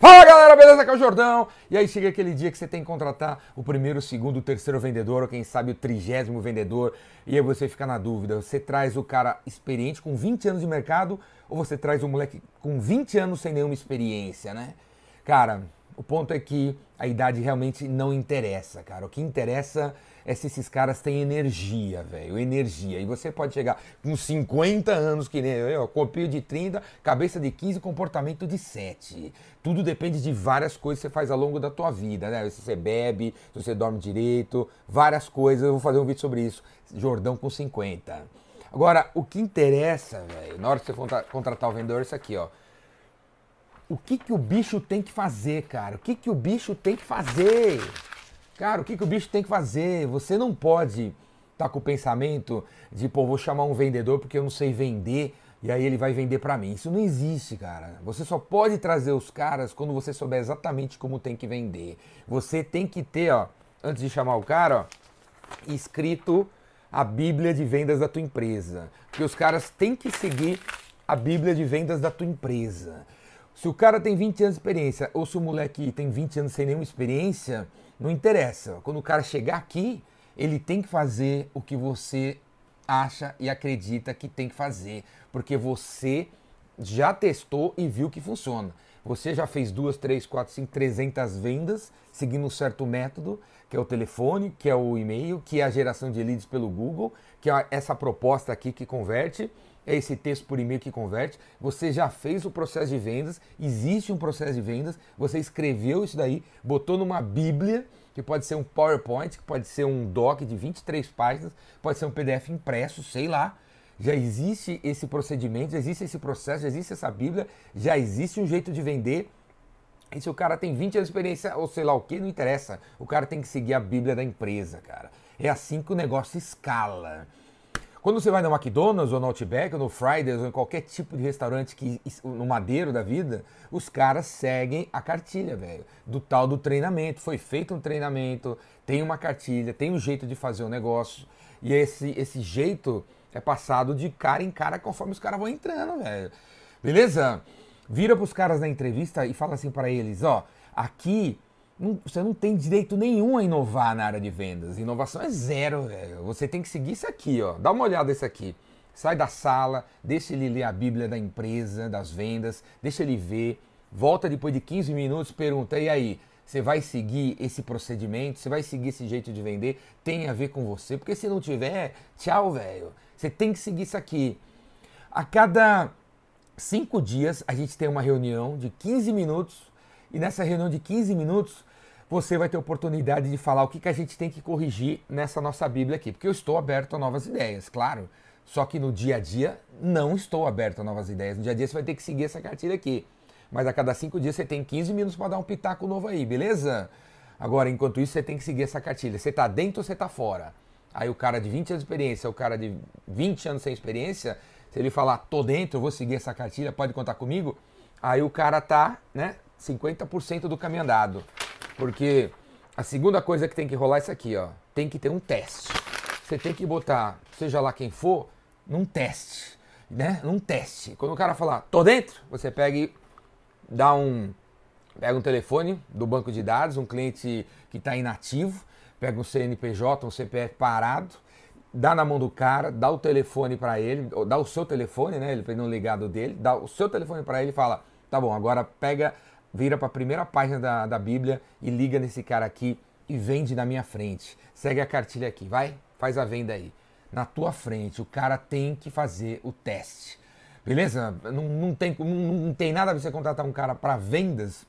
Fala galera, beleza? Aqui é o Jordão. E aí chega aquele dia que você tem que contratar o primeiro, o segundo, o terceiro vendedor, ou quem sabe o trigésimo vendedor, e aí você fica na dúvida: você traz o cara experiente com 20 anos de mercado, ou você traz o moleque com 20 anos sem nenhuma experiência, né? Cara, o ponto é que a idade realmente não interessa, cara. O que interessa é se esses caras têm energia, velho. Energia. E você pode chegar com 50 anos, que nem eu, copio de 30, cabeça de 15, comportamento de 7. Tudo depende de várias coisas que você faz ao longo da tua vida, né? Se você bebe, se você dorme direito, várias coisas. Eu vou fazer um vídeo sobre isso. Jordão com 50. Agora, o que interessa, velho, na hora que você contratar o vendedor, é isso aqui, ó o que, que o bicho tem que fazer, cara? O que, que o bicho tem que fazer? Cara, o que, que o bicho tem que fazer? Você não pode estar tá com o pensamento de, pô, vou chamar um vendedor porque eu não sei vender e aí ele vai vender para mim. Isso não existe, cara. Você só pode trazer os caras quando você souber exatamente como tem que vender. Você tem que ter, ó, antes de chamar o cara, ó, escrito a Bíblia de vendas da tua empresa. Porque os caras têm que seguir a Bíblia de vendas da tua empresa. Se o cara tem 20 anos de experiência ou se o moleque tem 20 anos sem nenhuma experiência, não interessa. Quando o cara chegar aqui, ele tem que fazer o que você acha e acredita que tem que fazer, porque você já testou e viu que funciona. Você já fez duas, três, quatro, cinco, trezentas vendas seguindo um certo método, que é o telefone, que é o e-mail, que é a geração de leads pelo Google, que é essa proposta aqui que converte é esse texto por e-mail que converte. Você já fez o processo de vendas, existe um processo de vendas, você escreveu isso daí, botou numa Bíblia, que pode ser um PowerPoint, que pode ser um doc de 23 páginas, pode ser um PDF impresso, sei lá. Já existe esse procedimento, já existe esse processo, já existe essa Bíblia, já existe um jeito de vender. E se o cara tem 20 anos de experiência ou sei lá o que, não interessa. O cara tem que seguir a Bíblia da empresa, cara. É assim que o negócio escala. Quando você vai no McDonald's ou no Outback ou no Fridays ou em qualquer tipo de restaurante que no madeiro da vida, os caras seguem a cartilha, velho, do tal do treinamento. Foi feito um treinamento, tem uma cartilha, tem um jeito de fazer o um negócio e esse esse jeito é passado de cara em cara conforme os caras vão entrando, velho. Beleza? Vira pros caras na entrevista e fala assim para eles, ó, aqui não, você não tem direito nenhum a inovar na área de vendas. Inovação é zero, velho. Você tem que seguir isso aqui, ó. Dá uma olhada nesse aqui. Sai da sala, deixa ele ler a Bíblia da empresa, das vendas, deixa ele ver. Volta depois de 15 minutos, pergunta: e aí? Você vai seguir esse procedimento? Você vai seguir esse jeito de vender? Tem a ver com você? Porque se não tiver, tchau, velho. Você tem que seguir isso aqui. A cada cinco dias a gente tem uma reunião de 15 minutos e nessa reunião de 15 minutos você vai ter oportunidade de falar o que, que a gente tem que corrigir nessa nossa Bíblia aqui. Porque eu estou aberto a novas ideias, claro. Só que no dia a dia não estou aberto a novas ideias. No dia a dia você vai ter que seguir essa cartilha aqui. Mas a cada cinco dias você tem 15 minutos para dar um pitaco novo aí, beleza? Agora, enquanto isso, você tem que seguir essa cartilha. Você está dentro ou você está fora? Aí o cara de 20 anos de experiência, o cara de 20 anos sem experiência, se ele falar, tô dentro, eu vou seguir essa cartilha, pode contar comigo, aí o cara tá, né, 50% do caminho andado. Porque a segunda coisa que tem que rolar é isso aqui, ó. Tem que ter um teste. Você tem que botar, seja lá quem for, num teste, né? Num teste. Quando o cara falar, tô dentro, você pega e dá um pega um telefone do banco de dados, um cliente que está inativo, pega um CNPJ, um CPF parado, dá na mão do cara, dá o telefone para ele, dá o seu telefone, né? Ele não ligado dele, dá o seu telefone para ele e fala: "Tá bom, agora pega vira para a primeira página da, da Bíblia e liga nesse cara aqui e vende na minha frente. Segue a cartilha aqui, vai, faz a venda aí. Na tua frente, o cara tem que fazer o teste. Beleza? Não, não, tem, não, não tem nada a ver você contratar um cara para vendas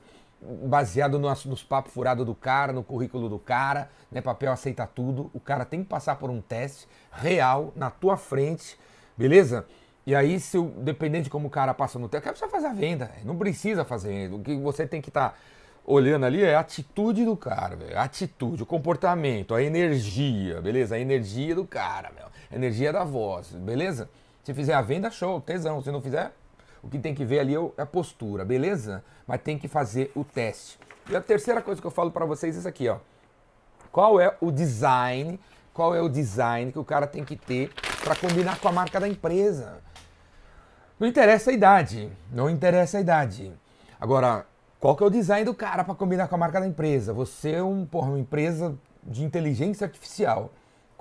baseado no, nos papos furados do cara, no currículo do cara, né? Papel aceita tudo. O cara tem que passar por um teste real na tua frente, beleza? E aí, se o, dependendo de como o cara passa no tempo, precisa fazer a venda, não precisa fazer. O que você tem que estar tá olhando ali é a atitude do cara, véio. a atitude, o comportamento, a energia, beleza? A energia do cara, meu. a energia da voz, beleza? Se fizer a venda, show, tesão. Se não fizer, o que tem que ver ali é a postura, beleza? Mas tem que fazer o teste. E a terceira coisa que eu falo para vocês é isso aqui, ó. Qual é o design? Qual é o design que o cara tem que ter para combinar com a marca da empresa? Não interessa a idade, não interessa a idade. Agora, Qual que é o design do cara para combinar com a marca da empresa? Você é um, porra, uma empresa de inteligência artificial.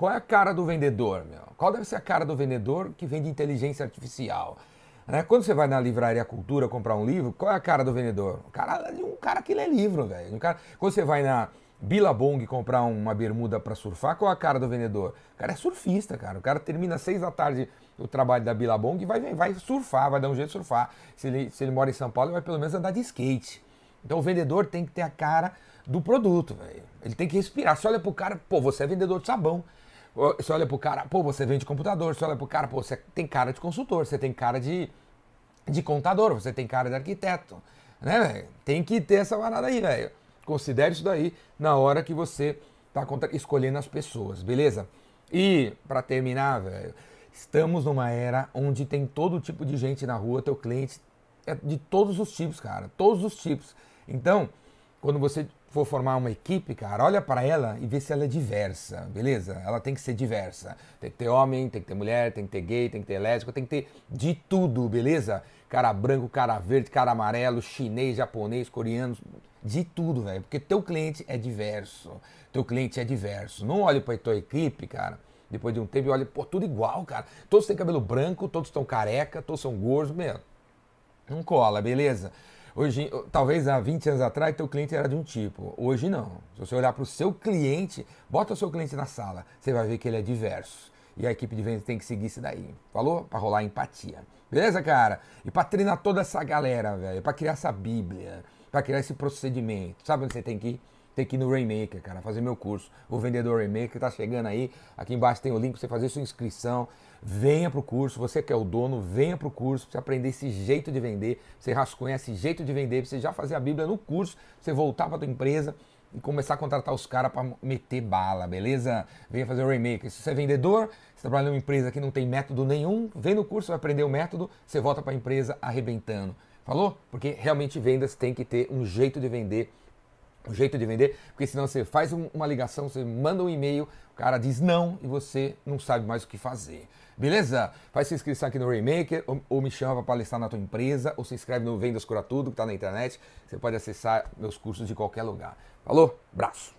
Qual é a cara do vendedor, meu? Qual deve ser a cara do vendedor que vende inteligência artificial? Né? Quando você vai na livraria Cultura comprar um livro, qual é a cara do vendedor? O cara, um cara que lê livro, velho. Um cara... Quando você vai na Billabong comprar uma bermuda para surfar, qual é a cara do vendedor? O cara é surfista, cara. O cara termina às seis da tarde o trabalho da Billabong e vai, vai surfar, vai dar um jeito de surfar. Se ele, se ele mora em São Paulo, ele vai pelo menos andar de skate. Então o vendedor tem que ter a cara do produto, velho. Ele tem que respirar. Você olha pro cara, pô, você é vendedor de sabão. Você olha pro cara, pô, você vende computador. Você olha pro cara, pô, você tem cara de consultor, você tem cara de, de contador, você tem cara de arquiteto. Né, velho? Tem que ter essa parada aí, velho. Considere isso daí na hora que você tá escolhendo as pessoas, beleza? E, para terminar, velho, estamos numa era onde tem todo tipo de gente na rua, teu cliente é de todos os tipos, cara, todos os tipos. Então, quando você for formar uma equipe, cara, olha para ela e vê se ela é diversa, beleza? Ela tem que ser diversa. Tem que ter homem, tem que ter mulher, tem que ter gay, tem que ter lésbico, tem que ter de tudo, beleza? Cara branco, cara verde, cara amarelo, chinês, japonês, coreano, de tudo, velho. Porque teu cliente é diverso. Teu cliente é diverso. Não olhe para tua equipe, cara. Depois de um tempo, olha, pô, tudo igual, cara. Todos têm cabelo branco, todos estão careca, todos são gordos, meu. Não cola, beleza? Hoje, talvez há 20 anos atrás, teu cliente era de um tipo. Hoje não. Se você olhar para o seu cliente, bota o seu cliente na sala, você vai ver que ele é diverso. E a equipe de vendas tem que seguir isso daí. Falou? Para rolar empatia. Beleza, cara? E para treinar toda essa galera, velho, para criar essa Bíblia, para criar esse procedimento. Sabe onde você tem que ir? Tem que ir no Rainmaker, cara, fazer meu curso. O Vendedor Rainmaker tá chegando aí. Aqui embaixo tem o link para você fazer sua inscrição. Venha pro curso, você que é o dono, venha pro curso para você aprender esse jeito de vender. Você rascunha esse jeito de vender, pra você já fazer a Bíblia no curso, você voltar para tua empresa e começar a contratar os caras para meter bala, beleza? Venha fazer o Rainmaker. Se você é vendedor, você trabalha numa empresa que não tem método nenhum, vem no curso, vai aprender o método, você volta para a empresa arrebentando. Falou? Porque realmente vendas tem que ter um jeito de vender um jeito de vender, porque senão você faz uma ligação, você manda um e-mail, o cara diz não e você não sabe mais o que fazer. Beleza? Faz sua inscrição aqui no Raymaker ou, ou me chama para palestrar na tua empresa ou se inscreve no Vendas Cura Tudo, que está na internet. Você pode acessar meus cursos de qualquer lugar. Falou? Braço!